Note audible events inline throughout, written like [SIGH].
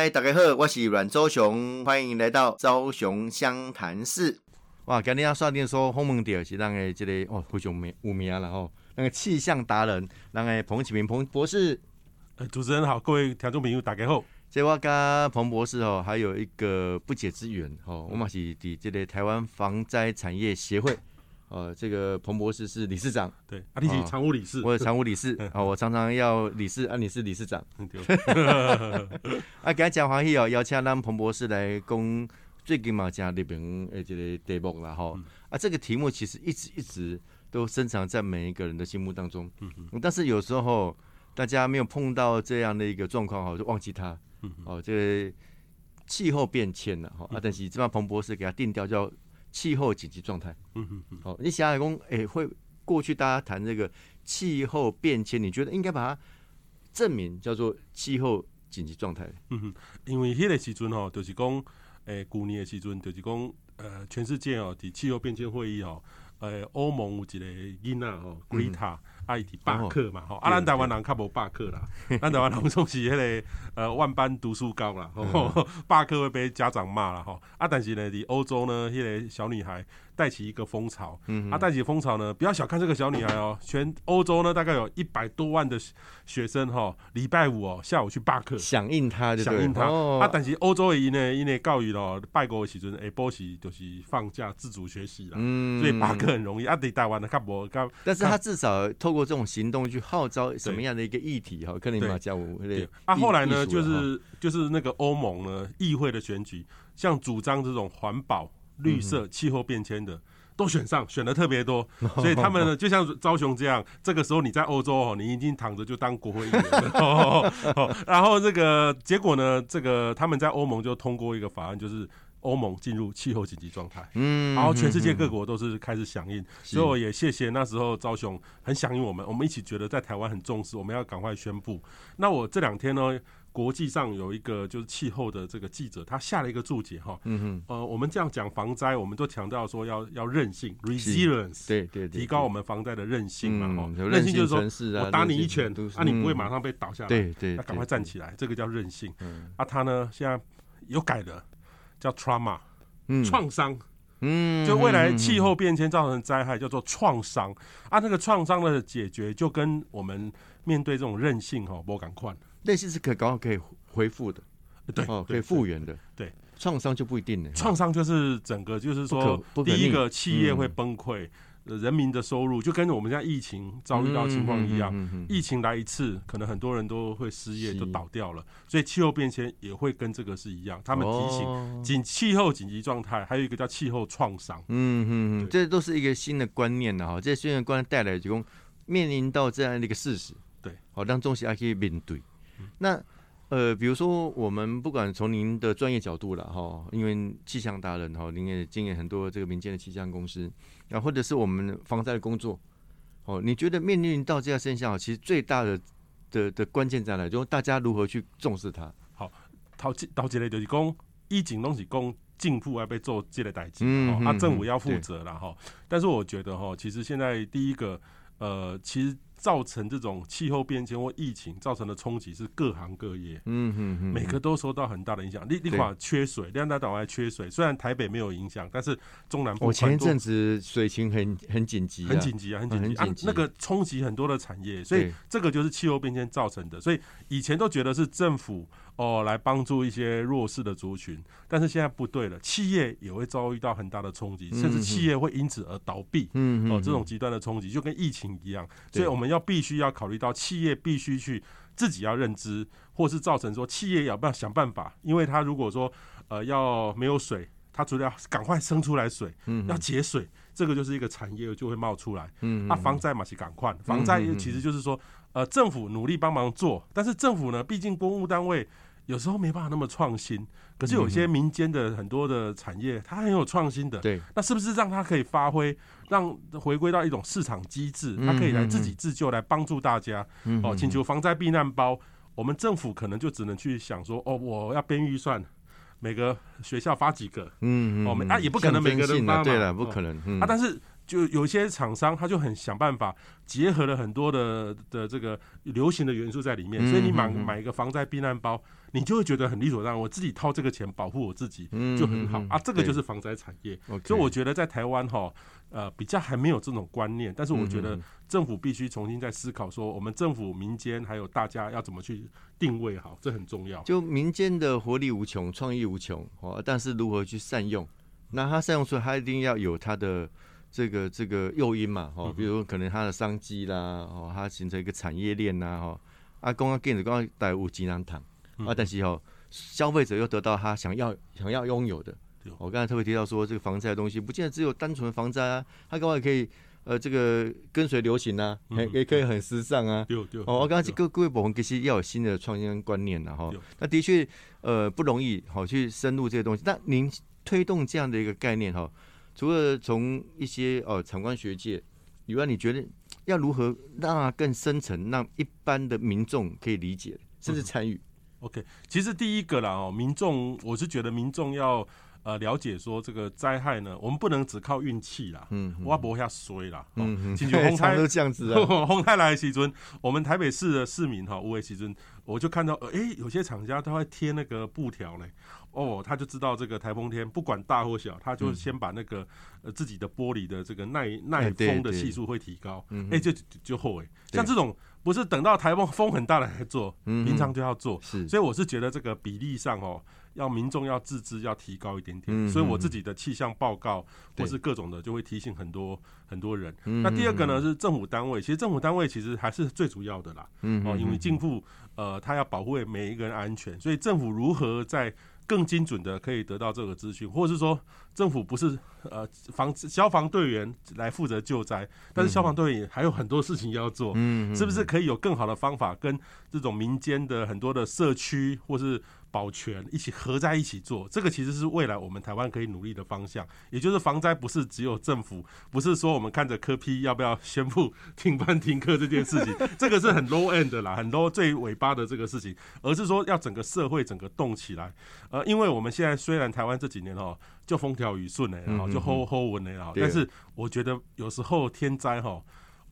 嗨，大家好，我是阮周雄，欢迎来到周雄湘潭市。哇，今天要刷电说鸿蒙点是咱的这个哦，非常名有名了吼，那个气象达人，咱的彭启明彭博士。呃，主持人好，各位听众朋友大家好。这我跟彭博士哦，还有一个不解之缘哦，我嘛是伫这个台湾防灾产业协会。哦，这个彭博士是理事长，对，啊，你是常务理事，我是常务理事，啊，我常常要理事，啊，你是理事长，[LAUGHS] 啊，今日真欢喜哦，邀请咱彭博士来讲最近嘛，讲那边诶这个题目啦，吼，啊，这个题目其实一直一直都深藏在每一个人的心目当中，嗯嗯，但是有时候大家没有碰到这样的一个状况，哈，就忘记它，嗯哦，这个气候变迁了，哈，啊，但是这帮彭博士给他定调叫。气候紧急状态，嗯哼哼，好，你想想讲，哎，会过去大家谈这个气候变迁，你觉得应该把它证明叫做气候紧急状态？嗯哼，因为迄个时阵吼，就是讲，诶，旧年的时阵，就是讲，呃，全世界哦，伫气候变迁会议哦，诶，欧盟有一个囡仔哦，Greta。啊，伊伫罢课嘛，吼！啊，咱台湾人较无罢课啦，咱台湾人总是迄个呃万般读书高啦，吼，[LAUGHS] 罢课会被家长骂啦，吼！啊，但是呢，伫欧洲呢，迄个小女孩。带起一个风潮，嗯，啊，带起风潮呢，不要小看这个小女孩哦，全欧洲呢大概有一百多万的学生哈，礼拜五哦下午去罢课，响应他，响应他，啊，但是欧洲的呢，因为教育咯，拜国的时阵，哎，波是就是放假自主学习啦，嗯，所以罢课很容易，啊，对台湾的较无较，但是他至少透过这种行动去号召什么样的一个议题哈，克林马加五，对，啊，后来呢，就是就是那个欧盟呢，议会的选举，像主张这种环保。绿色气候变迁的都选上，选的特别多，[LAUGHS] 所以他们呢就像昭雄这样，这个时候你在欧洲哦，你已经躺着就当国会议员了。[LAUGHS] 然后这个结果呢，这个他们在欧盟就通过一个法案，就是欧盟进入气候紧急状态。嗯，然后全世界各国都是开始响应，所以我也谢谢那时候昭雄很响应我们，我们一起觉得在台湾很重视，我们要赶快宣布。那我这两天呢？国际上有一个就是气候的这个记者，他下了一个注解哈，嗯哼，呃，我们这样讲防灾，我们都强调说要要韧性，resilience，对对，提高我们防灾的韧性嘛，哈，韧性就是说，我打你一拳，啊，你不会马上被倒下来，对对，要赶快站起来，这个叫韧性。啊，他呢现在有改的，叫 trauma，创伤，嗯，就未来气候变迁造成的灾害叫做创伤，啊，那个创伤的解决就跟我们面对这种韧性哈，不赶快。类似是可刚好可以恢复的，对哦，可以复原的，对，创伤就不一定了。创伤就是整个就是说，第一个企业会崩溃，人民的收入就跟我们现在疫情遭遇到情况一样，疫情来一次，可能很多人都会失业，都倒掉了。所以气候变迁也会跟这个是一样。他们提醒紧气候紧急状态，还有一个叫气候创伤。嗯嗯嗯，这都是一个新的观念的哈。这新的观念带来，就讲面临到这样的一个事实，对，好让中西还可以面对。那呃，比如说我们不管从您的专业角度了哈，因为气象达人哈，您也经验很多这个民间的气象公司，啊，或者是我们防灾的工作，哦，你觉得面临到这样现象，其实最大的的的关键在哪？就是大家如何去重视它？好，头头一类就是讲，疫情东西讲进步要被做这类代志，嗯，啊，政府要负责了哈。但是我觉得哈，其实现在第一个，呃，其实。造成这种气候变迁或疫情造成的冲击是各行各业，嗯哼哼，每个都受到很大的影响。你你话缺水，两大岛还缺水，虽然台北没有影响，但是中南部我前一阵子水情很很紧急，很紧急啊，很紧急。啊，那个冲击很多的产业，所以这个就是气候变迁造成的。所以以前都觉得是政府。哦，来帮助一些弱势的族群，但是现在不对了，企业也会遭遇到很大的冲击，甚至企业会因此而倒闭。嗯哦，这种极端的冲击就跟疫情一样，所以我们要必须要考虑到企业必须去自己要认知，或是造成说企业要不要想办法，因为他如果说呃要没有水，他除了要赶快生出来水，嗯，要节水，这个就是一个产业就会冒出来。嗯，那防灾嘛是赶快，防灾其实就是说呃政府努力帮忙做，但是政府呢，毕竟公务单位。有时候没办法那么创新，可是有些民间的很多的产业，它很有创新的。对，那是不是让它可以发挥，让回归到一种市场机制，它可以来自己自救，来帮助大家？哦，请求防灾避难包，我们政府可能就只能去想说，哦，我要编预算，每个学校发几个？嗯嗯，哦，那也不可能每个人发嘛，对了，不可能。啊，但是就有些厂商他就很想办法结合了很多的的这个流行的元素在里面，所以你买买一个防灾避难包，你就会觉得很理所当然，我自己掏这个钱保护我自己就很好啊，这个就是防灾产业。所以我觉得在台湾哈，呃，比较还没有这种观念，但是我觉得政府必须重新再思考，说我们政府、民间还有大家要怎么去定位好，这很重要。就民间的活力无穷、创意无穷哦，但是如何去善用？那它善用出来，它一定要有它的。这个这个诱因嘛，哈，比如可能它的商机啦，哦，它形成一个产业链呐，哈，啊，公安，电子公带五金囊糖，啊，但是哦，消费者又得到他想要想要拥有的。我刚才特别提到说，这个防灾的东西，不见得只有单纯防灾啊，它刚好也可以，呃，这个跟随流行啊，也也可以很时尚啊。哦，我刚才各各位朋友其实要有新的创新观念的哈。那的确，呃，不容易，好去深入这些东西。那您推动这样的一个概念哈？除了从一些哦，场观学界以外，你觉得要如何让它更深层，让一般的民众可以理解，甚至参与？OK，其实第一个啦哦，民众我是觉得民众要呃了解说这个灾害呢，我们不能只靠运气啦，嗯，我不下衰啦，嗯，进去红台都这样子啊，[LAUGHS] 洪灾来时尊，我们台北市的市民哈，五位时尊，我就看到哎，有些厂家他会贴那个布条嘞。哦，他就知道这个台风天不管大或小，他就先把那个呃自己的玻璃的这个耐耐风的系数会提高，哎，就就后哎，像这种不是等到台风风很大了才做，平常就要做，所以我是觉得这个比例上哦，要民众要自知要提高一点点，所以我自己的气象报告或是各种的就会提醒很多很多人。那第二个呢是政府单位，其实政府单位其实还是最主要的啦，哦，因为进户呃他要保护每一个人安全，所以政府如何在更精准的可以得到这个资讯，或者是说政府不是呃防消防队员来负责救灾，但是消防队员还有很多事情要做，嗯，是不是可以有更好的方法跟这种民间的很多的社区或是。保全一起合在一起做，这个其实是未来我们台湾可以努力的方向。也就是防灾不是只有政府，不是说我们看着科批要不要宣布停班停课这件事情，[LAUGHS] 这个是很 low end 的啦，很 low 最尾巴的这个事情，而是说要整个社会整个动起来。呃，因为我们现在虽然台湾这几年哦就风调雨顺嘞，然后就 hold hold 稳嘞，然后，但是我觉得有时候天灾哈。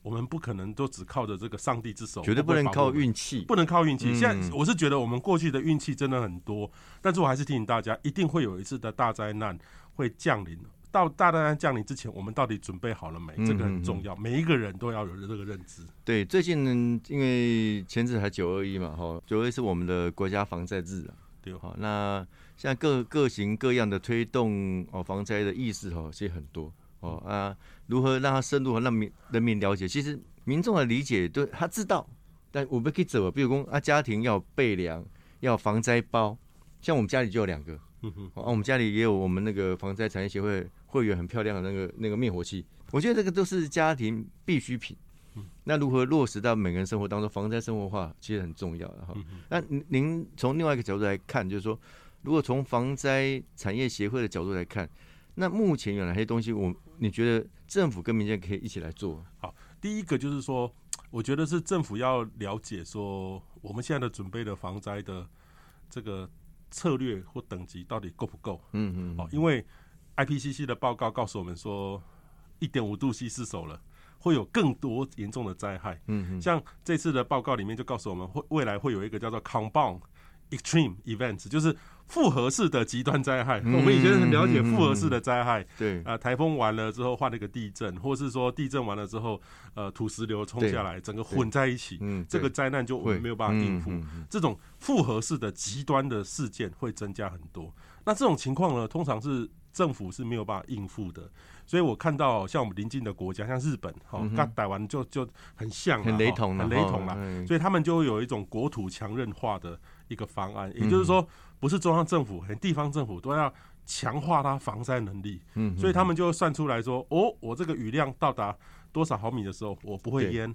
我们不可能都只靠着这个上帝之手，绝对不能靠运气，不能靠运气。现在我是觉得我们过去的运气真的很多，但是我还是提醒大家，一定会有一次的大灾难会降临。到大灾难降临之前，我们到底准备好了没？这个很重要，每一个人都要有这个认知。对，最近呢，因为前阵还九二一嘛，哈，九二一是我们的国家防灾日啊，对，好，那现在各各型各样的推动哦防灾的意识哈，其实很多。哦啊，如何让他深入和让民人民了解？其实民众的理解，对他知道，但我们可以走。比如说啊，家庭要备粮，要防灾包，像我们家里就有两个。嗯哼，啊，我们家里也有我们那个防灾产业协会会员很漂亮的那个那个灭火器。我觉得这个都是家庭必需品。那如何落实到每个人生活当中？防灾生活化其实很重要的哈。那您从另外一个角度来看，就是说，如果从防灾产业协会的角度来看。那目前有哪些东西？我你觉得政府跟民间可以一起来做？好，第一个就是说，[TSK] 我觉得是政府要了解说，我们现在的准备的防灾的这个策略或等级到底够不够？嗯嗯。哦，因为 IPCC 的报告告诉我们说，一点五度 C 失守了，会有更多严重的灾害。嗯嗯。像这次的报告里面就告诉我们，会未来会有一个叫做 Compound Extreme Events，就是。复合式的极端灾害，我们以前很了解复合式的灾害。对啊，台风完了之后换了一个地震，或是说地震完了之后，呃，土石流冲下来，整个混在一起，这个灾难就没有办法应付。这种复合式的极端的事件会增加很多。那这种情况呢，通常是政府是没有办法应付的。所以我看到像我们邻近的国家，像日本，哈，刚打完就就很像，很雷同，很雷同了。所以他们就会有一种国土强韧化的一个方案，也就是说。不是中央政府，连地方政府都要强化它防灾能力。嗯，所以他们就算出来说，哦，我这个雨量到达多少毫米的时候，我不会淹。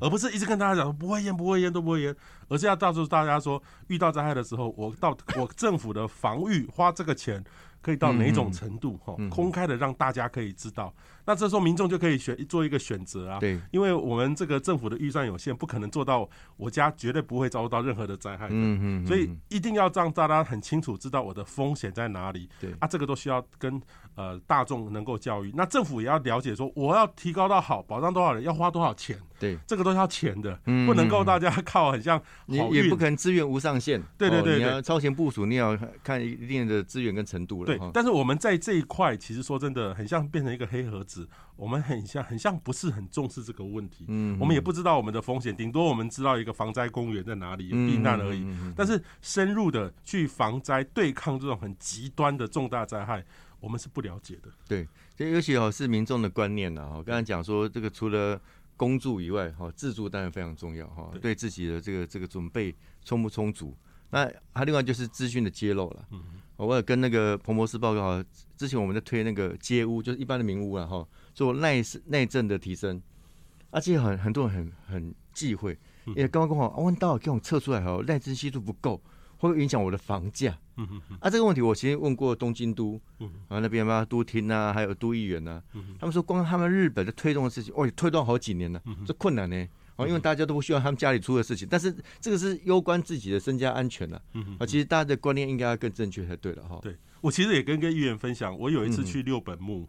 而不是一直跟大家讲不会淹、不会淹、都不会淹，而是要告诉大家说，遇到灾害的时候，我到 [COUGHS] 我政府的防御花这个钱。可以到哪种程度？哈，公开的让大家可以知道。那这时候民众就可以选做一个选择啊。对，因为我们这个政府的预算有限，不可能做到我家绝对不会遭受到任何的灾害的。嗯嗯。所以一定要让大家很清楚知道我的风险在哪里。对啊，这个都需要跟呃大众能够教育。那政府也要了解说，我要提高到好，保障多少人，要花多少钱。对，这个都要钱的，嗯不能够大家 [LAUGHS] 靠很像你也不可能资源无上限。对对对，你要超前部署，你要看一定的资源跟程度了。对，但是我们在这一块，其实说真的，很像变成一个黑盒子。我们很像很像不是很重视这个问题。嗯，我们也不知道我们的风险，顶多我们知道一个防灾公园在哪里避难而已。但是深入的去防灾、对抗这种很极端的重大灾害，我们是不了解的。对，这尤其哦是民众的观念呐。我刚才讲说，这个除了公助以外，哈，自助当然非常重要，哈，对自己的这个这个准备充不充足？那还另外就是资讯的揭露了。嗯，我有跟那个彭博士报告，之前我们在推那个街屋，就是一般的民屋啊，哈，做耐耐震的提升，而且很很多人很很忌讳，因为刚刚跟我问到给我测出来哈，耐震系数不够。会影响我的房价，啊，这个问题我其实问过东京都，嗯，啊那边嘛都厅啊，还有都议员啊，他们说光他们日本的推动的事情，哦，推动好几年了，这困难呢，哦，因为大家都不希望他们家里出的事情，但是这个是攸关自己的身家安全的，嗯啊，其实大家的观念应该要更正确才对了哈。对我其实也跟跟议员分享，我有一次去六本木。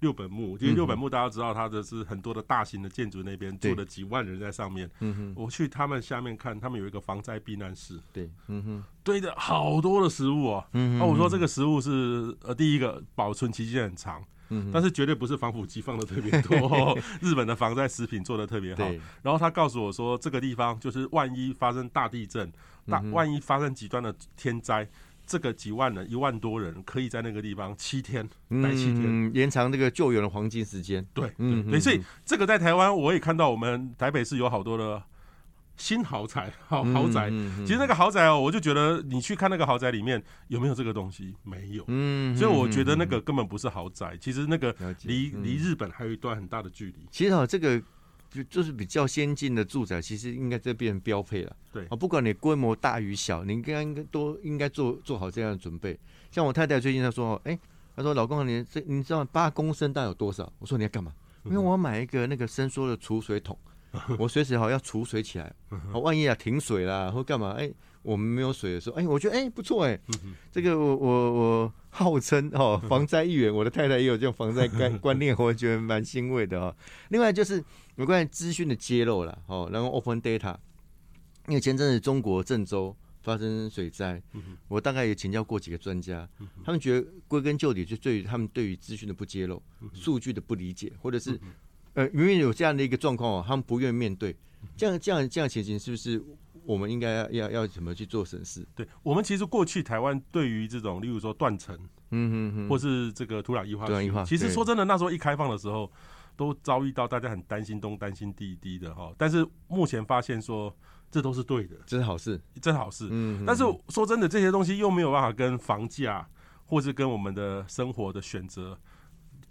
六本木，因为六本木大家知道，它的是很多的大型的建筑，那边住了几万人在上面。嗯哼，我去他们下面看，他们有一个防灾避难室。对，嗯哼，堆着好多的食物哦。嗯哼，我说这个食物是呃，第一个保存期间很长，嗯但是绝对不是防腐剂放的特别多。[LAUGHS] 日本的防灾食品做的特别好。然后他告诉我说，这个地方就是万一发生大地震，大万一发生极端的天灾。这个几万人，一万多人可以在那个地方七天待七天，延长那个救援的黄金时间。对，嗯，对，所以这个在台湾我也看到，我们台北市有好多的新豪宅，[LAUGHS] 豪豪宅。其实那个豪宅哦，我就觉得你去看那个豪宅里面有没有这个东西，没有。嗯，所以我觉得那个根本不是豪宅，其实那个离离日本还有一段很大的距离。其实哦，这个。就就是比较先进的住宅，其实应该这变成标配了。对啊，不管你规模大与小，你应该应该都应该做做好这样的准备。像我太太最近她说，哎，她说老公，你这你知道八公升大有多少？我说你要干嘛？因为我要买一个那个伸缩的储水桶，[LAUGHS] 我随时好要储水起来，万一啊停水啦或干嘛，哎。我们没有水的时候，哎，我觉得哎不错哎，这个我我我号称哦防灾议员，我的太太也有这种防灾观观念，我觉得蛮欣慰的哦。另外就是有关于资讯的揭露了哦，然后 open data，因为前阵子中国郑州发生水灾，我大概也请教过几个专家，他们觉得归根究底就对于他们对于资讯的不揭露、数据的不理解，或者是呃明明有这样的一个状况哦，他们不愿意面对，这样这样这样情形是不是？我们应该要要要怎么去做审视？对我们其实过去台湾对于这种，例如说断层，嗯嗯嗯，或是这个土壤异化，土壤异化，其实说真的，那时候一开放的时候，都遭遇到大家很担心东担心地低的哈。但是目前发现说，这都是对的，这是好事，这是好事。嗯，但是说真的，这些东西又没有办法跟房价，或是跟我们的生活的选择。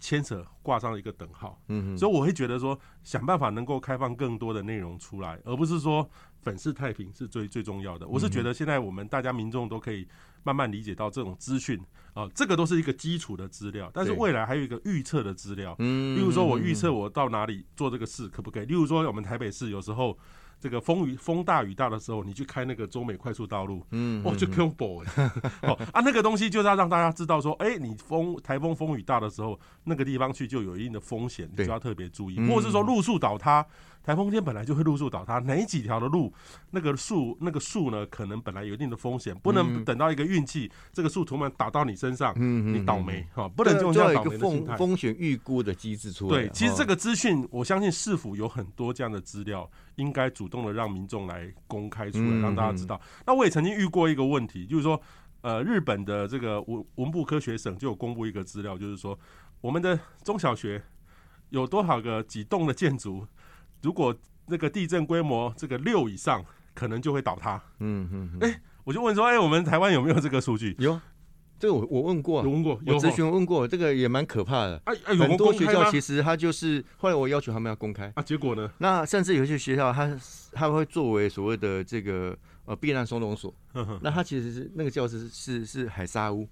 牵扯挂上一个等号，嗯，所以我会觉得说，想办法能够开放更多的内容出来，而不是说粉饰太平是最最重要的。我是觉得现在我们大家民众都可以慢慢理解到这种资讯啊，这个都是一个基础的资料，但是未来还有一个预测的资料，嗯，例如说我预测我到哪里做这个事可不可以？例如说我们台北市有时候。这个风雨风大雨大的时候，你去开那个中美快速道路，嗯，哦，就恐怖哎，[LAUGHS] 哦啊，那个东西就是要让大家知道说，哎，你风台风风雨大的时候，那个地方去就有一定的风险，你就要特别注意，或者是说路树倒塌。台风天本来就会路树倒塌，哪几条的路，那个树那个树呢，可能本来有一定的风险，不能等到一个运气，这个树突然打到你身上，你倒霉哈，不能用这样倒霉的心态。风险预估的机制出来。对，其实这个资讯，我相信市府有很多这样的资料，应该主动的让民众来公开出来，让大家知道。那我也曾经遇过一个问题，就是说，呃，日本的这个文文部科学省就有公布一个资料，就是说，我们的中小学有多少个几栋的建筑。如果那个地震规模这个六以上，可能就会倒塌。嗯嗯。哎，我就问说，哎，我们台湾有没有这个数据？有，这个我我问过，有问过，我咨询问过，这个也蛮可怕的。哎哎，很多学校其实他就是后来我要求他们要公开啊，结果呢？那甚至有些学校他他会作为所谓的这个呃避难收容所，那它其实是那个教室是是海沙屋，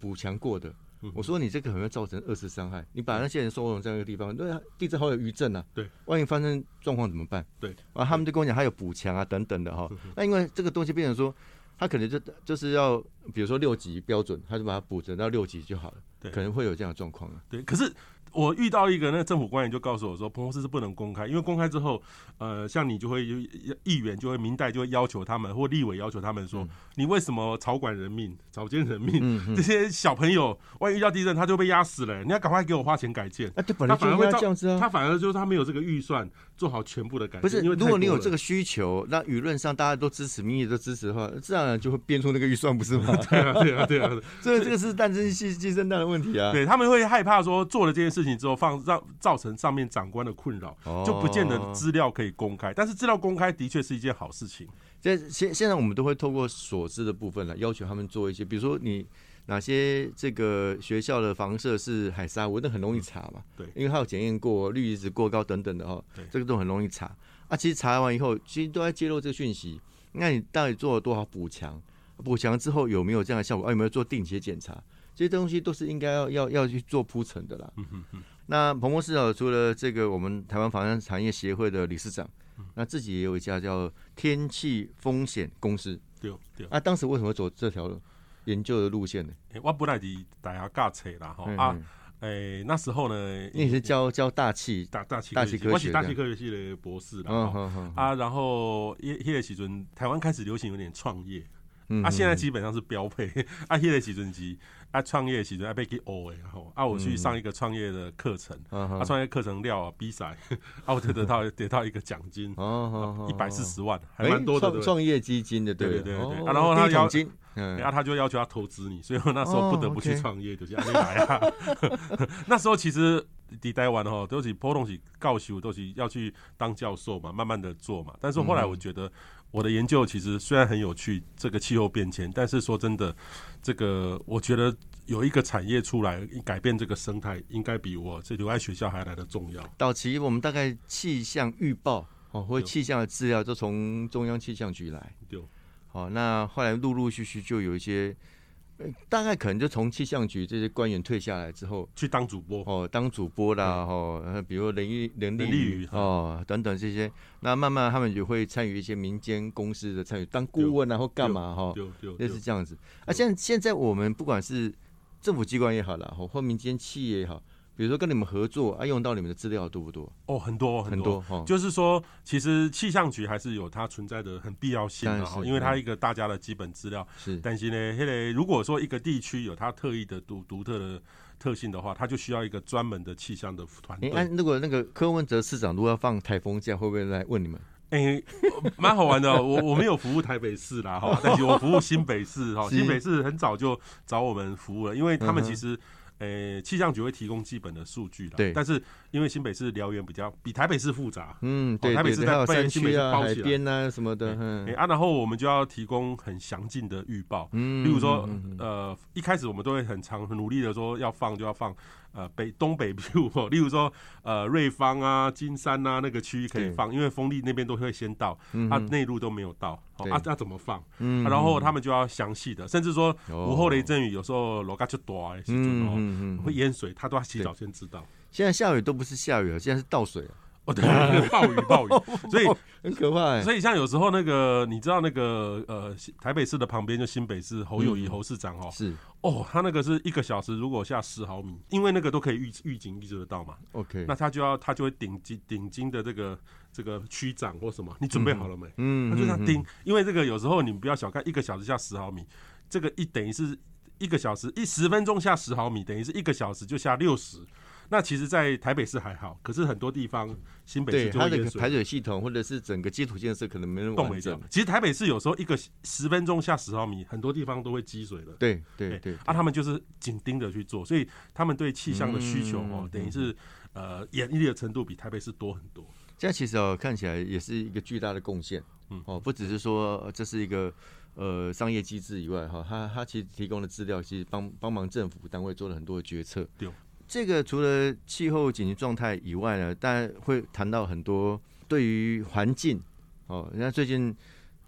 补强过的。我说你这个可能会造成二次伤害，你把那些人收容在那个地方，对地震好有余震啊，对，万一发生状况怎么办？对，啊，他们就跟我讲还有补强啊等等的哈。那因为这个东西变成说。他可能就就是要，比如说六级标准，他就把它补整到六级就好了。对，可能会有这样的状况啊。对，可是。我遇到一个那个政府官员就告诉我说，彭博士是不能公开，因为公开之后，呃，像你就会有议员就会明代就会要求他们，或立委要求他们说，你为什么草管人命、草菅人命？这些小朋友万一遇到地震，他就被压死了，你要赶快给我花钱改建。他反而会这样子啊，他反而就是他没有这个预算做好全部的改建。不是，因为如果你有这个需求，那舆论上大家都支持，民意都支持的话，自然就会编出那个预算，不是吗？[LAUGHS] 对啊，对啊，对啊，[LAUGHS] 这这个是诞生鸡鸡生蛋的问题啊。对他们会害怕说做了这件事情之后放让。造成上面长官的困扰，就不见得资料可以公开。但是资料公开的确是一件好事情。现现现在我们都会透过所知的部分来要求他们做一些，比如说你哪些这个学校的房舍是海沙屋，那很容易查嘛。对，因为它有检验过氯离子过高等等的哈。对，这个都很容易查。啊，其实查完以后，其实都在揭露这个讯息。那你到底做了多少补强？补强之后有没有这样的效果？啊，有没有做定期检查？这些东西都是应该要要要去做铺陈的啦。嗯嗯嗯。那彭博士啊，除了这个，我们台湾房产产业协会的理事长，那自己也有一家叫天气风险公司。对对。啊，当时为什么走这条研究的路线呢？我本来是大家教册啦，哈啊，诶，那时候呢，你是教教大气大大气大气科学，我是大气科学系的博士啦。啊，然后迄迄个时阵，台湾开始流行有点创业。啊，现在基本上是标配。[LAUGHS] 啊，迄个时阵是啊，创业时阵啊，被去学的吼。啊，我去上一个创业的课程，啊，创业课程料啊，比赛，[LAUGHS] 啊，我就得到得到一个奖金，哦，一百四十万，还蛮多的。创创业基金的，对对对。啊，然后他要，然后他就要求要投资你，所以我那时候不得不去创业，就是安尼来啊。那时候其实抵台湾吼，都是普通是教授，都是要去当教授嘛，慢慢的做嘛。但是后来我觉得。我的研究其实虽然很有趣，这个气候变迁，但是说真的，这个我觉得有一个产业出来改变这个生态，应该比我这留在学校还来的重要。早期我们大概气象预报哦，或气象的资料都从中央气象局来，对，好，那后来陆陆续续就有一些。大概可能就从气象局这些官员退下来之后，去当主播哦，当主播啦，哦，比如人力人力宇哦等等这些，那慢慢他们就会参与一些民间公司的参与，当顾问啊或干嘛哈，类似这样子。啊，现现在我们不管是政府机关也好了，或民间企业也好。比如说跟你们合作啊，用到你们的资料多不多？哦，很多很多。就是说，其实气象局还是有它存在的很必要性的哈，因为它一个大家的基本资料。是。但是呢，现在如果说一个地区有它特异的独独特的特性的话，它就需要一个专门的气象的团队。哎，如果那个柯文哲市长如果要放台风假，会不会来问你们？哎，[LAUGHS] 蛮好玩的。我我没有服务台北市啦哈，但是我服务新北市哈。[LAUGHS] 新北市很早就找我们服务了，因为他们其实。诶，气象局会提供基本的数据的，对。但是因为新北市辽源比较比台北市复杂，嗯，对，台北市在被新北市、包起来，边啊什么的，嗯。啊，然后我们就要提供很详尽的预报，嗯，例如说，呃，一开始我们都会很长很努力的说要放就要放。呃，北东北部，[LAUGHS] 例如说，呃，瑞芳啊、金山啊那个区域可以放，因为风力那边都会先到，它内陆都没有到，啊，那怎么放？嗯，然后他们就要详细的，甚至说午后雷阵雨，有时候楼嘎就大，时阵哦，会淹水，他都要洗澡先知道。现在下雨都不是下雨了，现在是倒水了。哦，对，暴 [LAUGHS] 雨暴雨，[LAUGHS] 所以很可怕。所以像有时候那个，你知道那个呃，台北市的旁边就新北市侯友谊侯市长哦，是哦，他那个是一个小时如果下十毫米，因为那个都可以预预警预知得到嘛。OK，那他就要他就会顶金顶金的这个这个区长或什么，你准备好了没？嗯，他就这样盯，因为这个有时候你不要小看一个小时下十毫米，这个一等于是一个小时一十分钟下十毫米，等于是一个小时就下六十。那其实，在台北市还好，可是很多地方，新北市就它的排水系统或者是整个基础建设可能没那么完整。其实台北市有时候一个十分钟下十毫米，很多地方都会积水了。对对对，啊，他们就是紧盯着去做，所以他们对气象的需求哦，等于是呃严厉的程度比台北市多很多。这样其实哦看起来也是一个巨大的贡献，嗯哦，不只是说这是一个呃商业机制以外，哈，他他其实提供的资料，其实帮帮忙政府单位做了很多的决策。对，这个除了气候紧急状态以外呢，当然会谈到很多对于环境。哦，人家最近。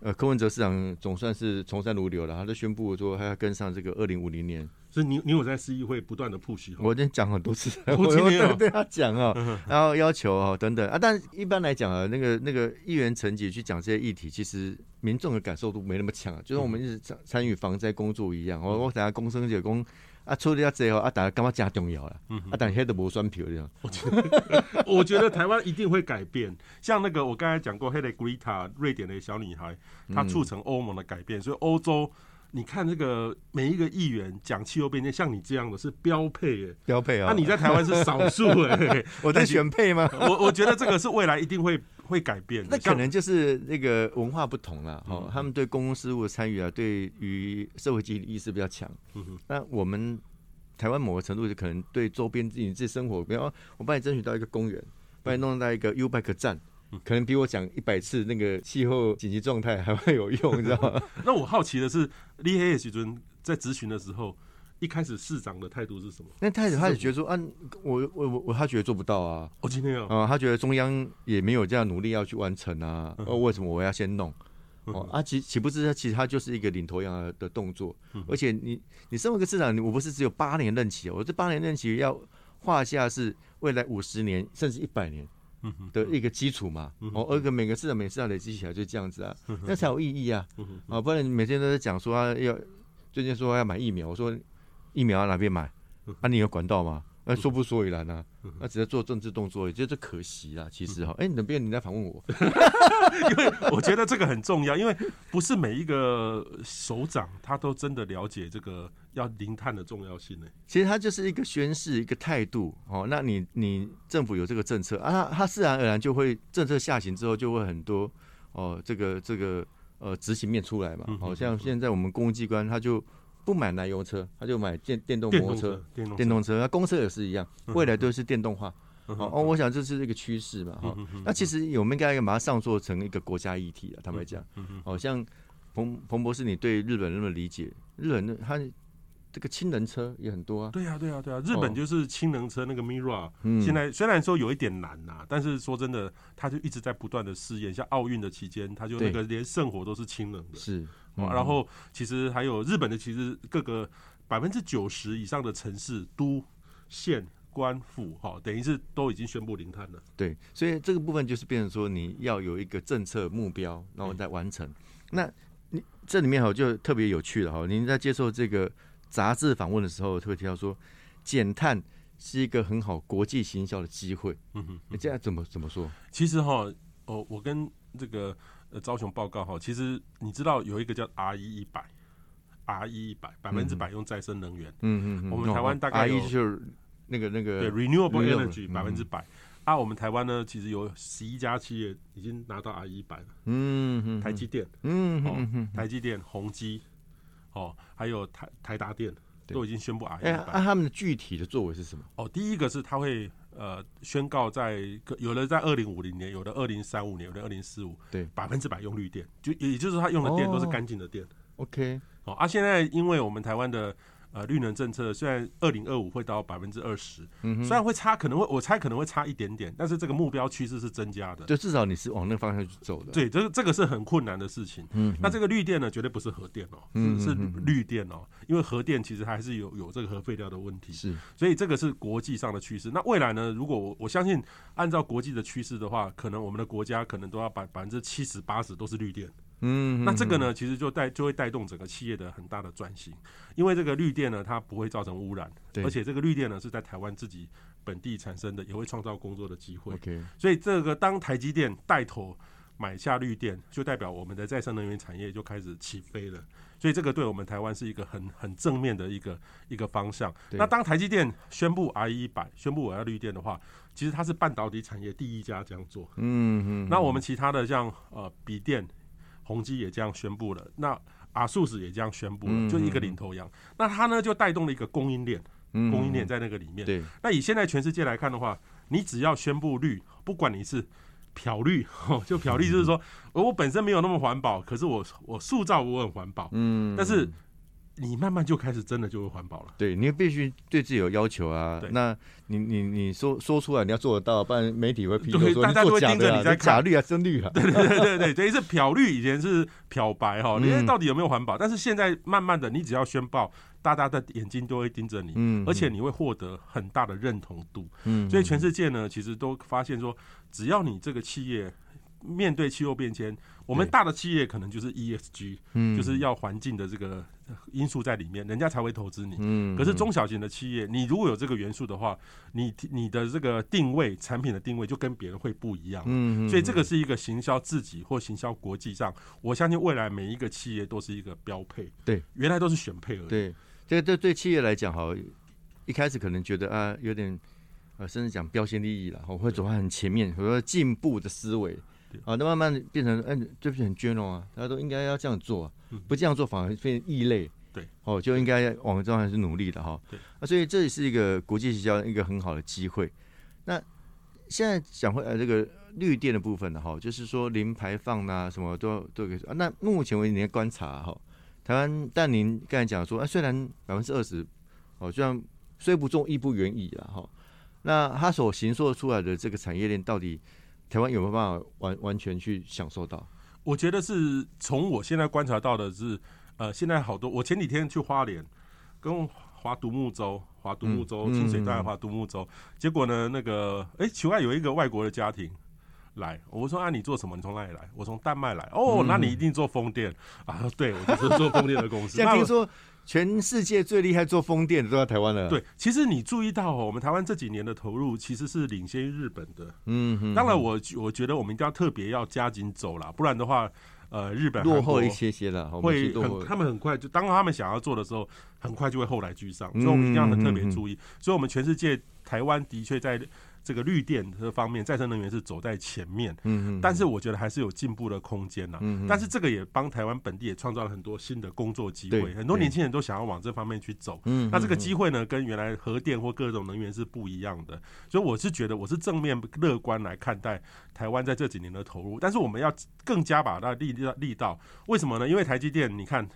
呃，柯文哲市长总算是从善如流了，他就宣布说他要跟上这个二零五零年。所以你你有在市议会不断的 push，我已经讲很多次，我今天对他讲啊，然后要求啊等等啊，但一般来讲啊，那个那个议员层级去讲这些议题，其实民众的感受度没那么强，就像我们一直参参与防灾工作一样。我我等下公生姐公。啊，处理了之后啊，大家感觉真重要了？啊，但黑都无选票这样。我觉得，[LAUGHS] 我觉得台湾一定会改变。像那个我刚才讲过，黑的 Greta，瑞典的小女孩，她促成欧盟的改变。所以欧洲，你看这个每一个议员讲气候变迁，像你这样的是标配诶，标配啊。那你在台湾是少数诶，[LAUGHS] 我在选配吗？我我觉得这个是未来一定会。会改变，那可能就是那个文化不同了。哦，他们对公共事务的参与啊，对于社会集体意识比较强。嗯哼，那我们台湾某个程度就可能对周边自己自己生活，比方我帮你争取到一个公园，帮你弄到一个 U bike 站，可能比我讲一百次那个气候紧急状态还会有用，你知道吗？[LAUGHS] 那我好奇的是，李黑许尊在咨询的时候。一开始市长的态度是什么？那开始他也觉得说，啊，我我我我，他觉得做不到啊。哦今天啊，他觉得中央也没有这样努力要去完成啊。哦，为什么我要先弄？哦，啊，岂岂不是他其实他就是一个领头羊的动作？而且你你身为一个市长，我不是只有八年任期，我这八年任期要画下是未来五十年甚至一百年的一个基础嘛。哦，而个每个市长每次要累积起来就这样子啊，那才有意义啊。啊，不然每天都在讲说要最近说要买疫苗，我说。疫苗要哪边买？啊，你有管道吗？那说不所以然呢？那只是做政治动作，也就是可惜啦。其实哈，哎，哪边你在访问我？[LAUGHS] 因为我觉得这个很重要，因为不是每一个首长他都真的了解这个要零碳的重要性呢。其实他就是一个宣誓，一个态度。哦，那你你政府有这个政策啊，他自然而然就会政策下行之后就会很多哦，这个这个呃执行面出来嘛。好像现在我们公务机关他就。不买燃油车，他就买电电动摩托车、电动车。那公车也是一样，未来都是电动化。哦，我想这是一个趋势嘛。哈，那其实我们应该把它上做成一个国家议题啊。坦白讲，好像彭彭博士，你对日本那么理解，日本他这个氢能车也很多啊。对啊，对啊，对啊，日本就是氢能车那个 Mira，现在虽然说有一点难呐，但是说真的，他就一直在不断的试验。像奥运的期间，他就那个连圣火都是氢能的。是。然后其实还有日本的，其实各个百分之九十以上的城市、都县、官府，哈，等于是都已经宣布零碳了。对，所以这个部分就是变成说，你要有一个政策目标，然后再完成。那你这里面哈就特别有趣了哈。您在接受这个杂志访问的时候，特别提到说，减碳是一个很好国际行销的机会。嗯哼，你这样怎么怎么说？其实哈，哦，我跟这个。呃，招雄报告哈，其实你知道有一个叫 R 一一百，R 一一百百分之百用再生能源。嗯嗯我们台湾大概 R 一就是那个那个对 Renewable Energy 百分之百。啊，我们台湾呢，其实有十一家企业已经拿到 R 一百了。嗯嗯。台积电，嗯嗯台积电、宏基，哦，还有台台达电都已经宣布 R 一百。那他们的具体的作为是什么？哦，第一个是他会。呃，宣告在有的在二零五零年，有的二零三五年，有的二零四五，对，百分之百用绿电，就也就是他用的电都是干净的电。OK，哦，啊，现在因为我们台湾的。呃，绿能政策虽然二零二五会到百分之二十，虽然会差，可能会我猜可能会差一点点，但是这个目标趋势是增加的。就至少你是往那个方向去走的。对，这个这个是很困难的事情。嗯，那这个绿电呢，绝对不是核电哦，是是绿电哦，因为核电其实还是有有这个核废料的问题。是，所以这个是国际上的趋势。那未来呢？如果我我相信按照国际的趋势的话，可能我们的国家可能都要百百分之七十八十都是绿电。嗯，那这个呢，其实就带就会带动整个企业的很大的转型，因为这个绿电呢，它不会造成污染，而且这个绿电呢是在台湾自己本地产生的，也会创造工作的机会。OK，所以这个当台积电带头买下绿电，就代表我们的再生能源产业就开始起飞了。所以这个对我们台湾是一个很很正面的一个一个方向。那当台积电宣布 R 一百宣布我要绿电的话，其实它是半导体产业第一家这样做。嗯嗯。那我们其他的像呃笔电。宏基也这样宣布了，那阿素斯也这样宣布了，就一个领头羊。那它呢就带动了一个供应链，供应链在那个里面。对。那以现在全世界来看的话，你只要宣布绿，不管你是漂绿，[LAUGHS] 就漂绿就是说，我本身没有那么环保，可是我我塑造我很环保，嗯，但是。你慢慢就开始真的就会环保了。对，你必须对自己有要求啊。那你你你说说出来，你要做得到，不然媒体会批评说大家会盯着你在假绿啊，真绿啊。对对对对对，等于是漂绿，以前是漂白哈。你到底有没有环保？但是现在慢慢的，你只要宣报，大家的眼睛都会盯着你，嗯，而且你会获得很大的认同度。嗯，所以全世界呢，其实都发现说，只要你这个企业。面对气候变迁，我们大的企业可能就是 ESG，嗯，就是要环境的这个因素在里面，人家才会投资你。嗯，可是中小型的企业，你如果有这个元素的话，你你的这个定位产品的定位就跟别人会不一样。嗯，所以这个是一个行销自己或行销国际上，我相信未来每一个企业都是一个标配。对，原来都是选配而已。对，这个对对企业来讲，哈，一开始可能觉得啊有点呃，甚至讲标新立异了，我会走在很前面，或者说进步的思维。啊，那慢慢变成，哎，这不是很捐哦啊？大家都应该要这样做，不这样做反而变异类。对，哦，就应该往这方向是努力的哈。对，啊，所以这也是一个国际营销一个很好的机会。那现在讲回来这个绿电的部分的哈，就是说零排放呐，什么都都可以。那目前为止，您观察哈，台湾，但您刚才讲说，啊，虽然百分之二十，哦，虽然虽不中，亦不远矣了哈。那它所行说出来的这个产业链到底？台湾有没有办法完完全去享受到？我觉得是从我现在观察到的是，呃，现在好多我前几天去花莲，跟划独木舟，划独木舟，清水在划独木舟，结果呢，那个哎，奇怪，有一个外国的家庭来，我说啊，你做什么？你从哪里来？我从丹麦来。哦，那你一定做风电啊？对，我就是做风电的公司。[LAUGHS] 那听说。全世界最厉害做风电的都在台湾了。对，其实你注意到哦，我们台湾这几年的投入其实是领先日本的。嗯，当然我我觉得我们一定要特别要加紧走了，不然的话，呃，日本落后一些些了，会很他们很快就当他们想要做的时候，很快就会后来居上，所以我们一定要很特别注意。所以我们全世界台湾的确在。这个绿电这方面，再生能源是走在前面，嗯嗯，但是我觉得还是有进步的空间呐，嗯但是这个也帮台湾本地也创造了很多新的工作机会，很多年轻人都想要往这方面去走，嗯，那这个机会呢，跟原来核电或各种能源是不一样的，所以我是觉得我是正面乐观来看待台湾在这几年的投入，但是我们要更加把它力力力道，为什么呢？因为台积电，你看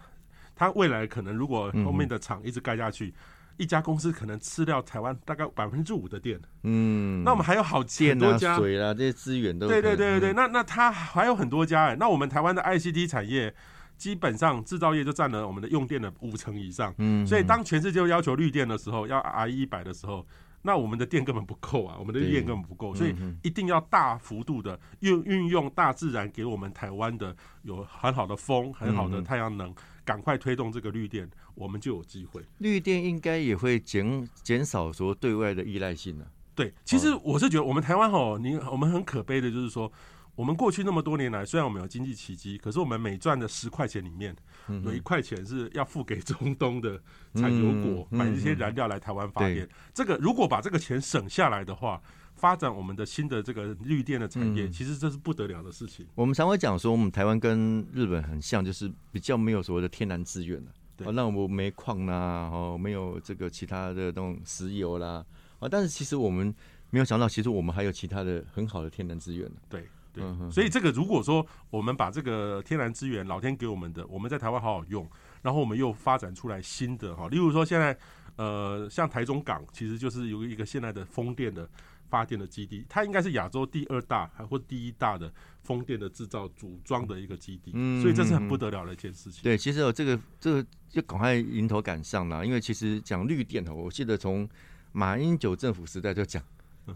它未来可能如果后面的厂一直盖下去。一家公司可能吃掉台湾大概百分之五的电，嗯，那我们还有好很多家。水啊这些资源都对对对对对，那那它还有很多家哎，那我们台湾的 ICT 产业基本上制造业就占了我们的用电的五成以上，嗯，所以当全世界要求绿电的时候，要 R 一百的时候，那我们的电根本不够啊，我们的电根本不够，所以一定要大幅度的运运用大自然给我们台湾的有很好的风，很好的太阳能。赶快推动这个绿电，我们就有机会。绿电应该也会减减少说对外的依赖性呢。对，其实我是觉得我们台湾吼，你我们很可悲的就是说，我们过去那么多年来，虽然我们有经济奇迹，可是我们每赚的十块钱里面，有一块钱是要付给中东的产油国买这些燃料来台湾发电。这个如果把这个钱省下来的话。发展我们的新的这个绿电的产业，其实这是不得了的事情。我们常会讲说，我们台湾跟日本很像，就是比较没有所谓的天然资源了。对，那我们煤矿啦，哦，没有这个其他的那种石油啦，啊，但是其实我们没有想到，其实我们还有其他的很好的天然资源对对，所以这个如果说我们把这个天然资源，老天给我们的，我们在台湾好好用，然后我们又发展出来新的哈，例如说现在呃，像台中港，其实就是有一个现在的风电的。发电的基地，它应该是亚洲第二大还或第一大的风电的制造组装的一个基地，所以这是很不得了的一件事情。对，其实有这个这个就赶快迎头赶上了，因为其实讲绿电哦，我记得从马英九政府时代就讲。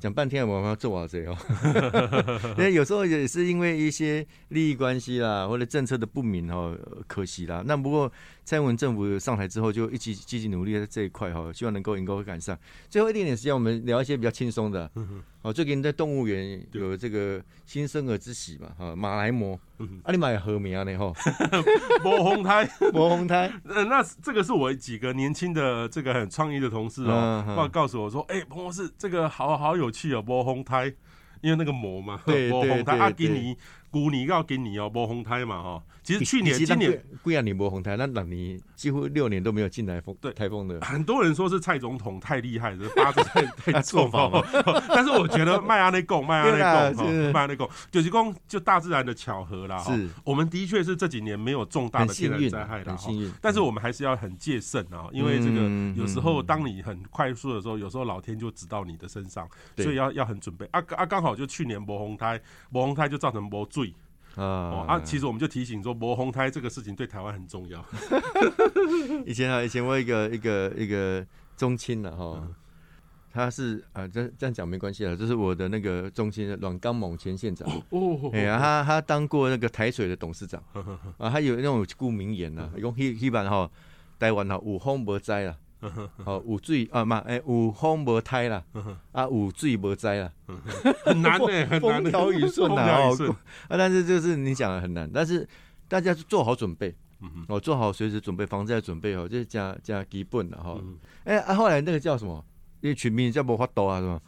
讲半天，我们要做好这哦。[LAUGHS] 因为有时候也是因为一些利益关系啦，或者政策的不明哦，可惜啦。那不过蔡英文政府上台之后，就一起积极努力在这一块哈，希望能够能够赶上。最后一点点时间，我们聊一些比较轻松的。哦，最近在动物园有这个新生儿之喜嘛，哈，马来貘，啊，你买何名啊？你吼，[LAUGHS] 魔红胎，[LAUGHS] 魔红胎，呃，那这个是我几个年轻的这个很创意的同事哦，告告诉我说，哎，彭博士，这个好好有趣哦，魔红胎，因为那个魔嘛，[LAUGHS] 魔红胎，阿基尼古尼要给你哦，无红胎嘛哈。其实去年、今年贵阳你无红台，那两年几乎六年都没有进来风对台风的。很多人说是蔡总统太厉害，这八字太太重了。但是我觉得麦阿内贡、麦阿内贡、麦阿内贡，九级宫就大自然的巧合啦。是，我们的确是这几年没有重大的天然灾害的，很幸运。但是我们还是要很戒慎啊，因为这个有时候当你很快速的时候，有时候老天就指到你的身上，所以要要很准备。啊啊，刚好就去年磨红胎，磨红胎就造成磨坠。啊啊！其实我们就提醒说，磨红胎这个事情对台湾很重要。[LAUGHS] 以前啊，以前我一个一个一个中亲了哈，他是啊，这这样讲没关系了，这是我的那个中亲阮刚猛前县长哦。哎呀，他他当过那个台水的董事长啊，他有那种顾名言呐，讲希希板哈台湾哈五风无灾啦。好，[LAUGHS] 有水啊嘛，哎，有风无胎啦，[LAUGHS] 啊，有水无灾啦，[LAUGHS] 很难呢，很难，风调雨顺啊，哦，啊，但是就是你讲的很难，但是大家做好准备，哦，做好随时准备，防灾准备哦，就是加加基本的哈，哎，啊，后来那个叫什么？因为群名叫魔法豆啊，是吗？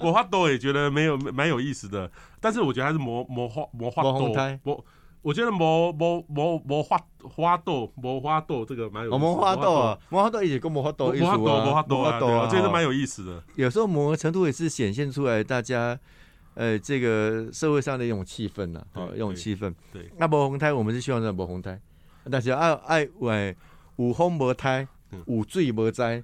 魔法豆也觉得没有蛮有意思的，但是我觉得还是魔魔化魔化多。我觉得魔魔魔魔花花豆魔花豆这个蛮有魔花豆啊，魔花豆也跟魔花豆艺术啊，魔花豆啊，我觉得蛮有意思的。有时候某个程度也是显现出来大家呃这个社会上的一种气氛呐，哦，一种气氛。对，那魔红胎我们是希望这魔红胎，但是爱爱为五风魔胎，五水魔灾，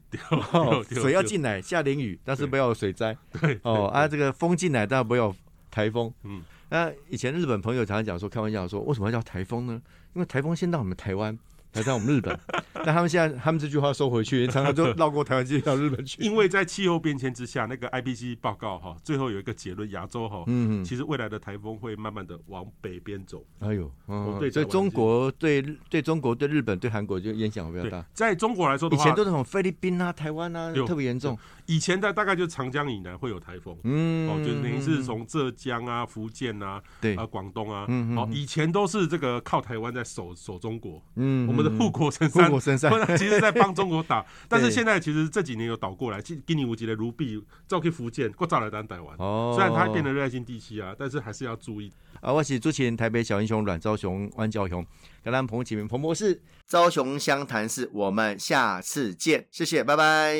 水要进来下淋雨，但是不要水灾。对，哦啊，这个风进来，但不要台风。嗯。那以前日本朋友常常讲说，开玩笑说，为什么要叫台风呢？因为台风先到我们台湾。来到我们日本，[LAUGHS] 但他们现在他们这句话收回去，常常就绕过台湾，直接到日本去。因为在气候变迁之下，那个 IPC 报告哈，最后有一个结论，亚洲哈，嗯，其实未来的台风会慢慢的往北边走。哎呦，对，所以中国对对中国对日本对韩国就影响比较大。在中国来说，以前都是从菲律宾啊、台湾啊特别严重。以前的大概就长江以南会有台风，嗯，哦，就是等于是从浙江啊、福建啊、对啊、广东啊，嗯哦，以前都是这个靠台湾在守守中国，嗯，我们的护国神山。护国神山，[LAUGHS] 其实在帮中国打，[LAUGHS] 但是现在其实这几年有倒过来，今年无极的卢碧照去福建，过照来当台湾。哦，虽然它变得热爱性地区啊，但是还是要注意。啊，我是主持人台北小英雄阮昭雄、万昭雄，跟咱彭启明彭博士，昭雄湘潭市，我们下次见，谢谢，拜拜。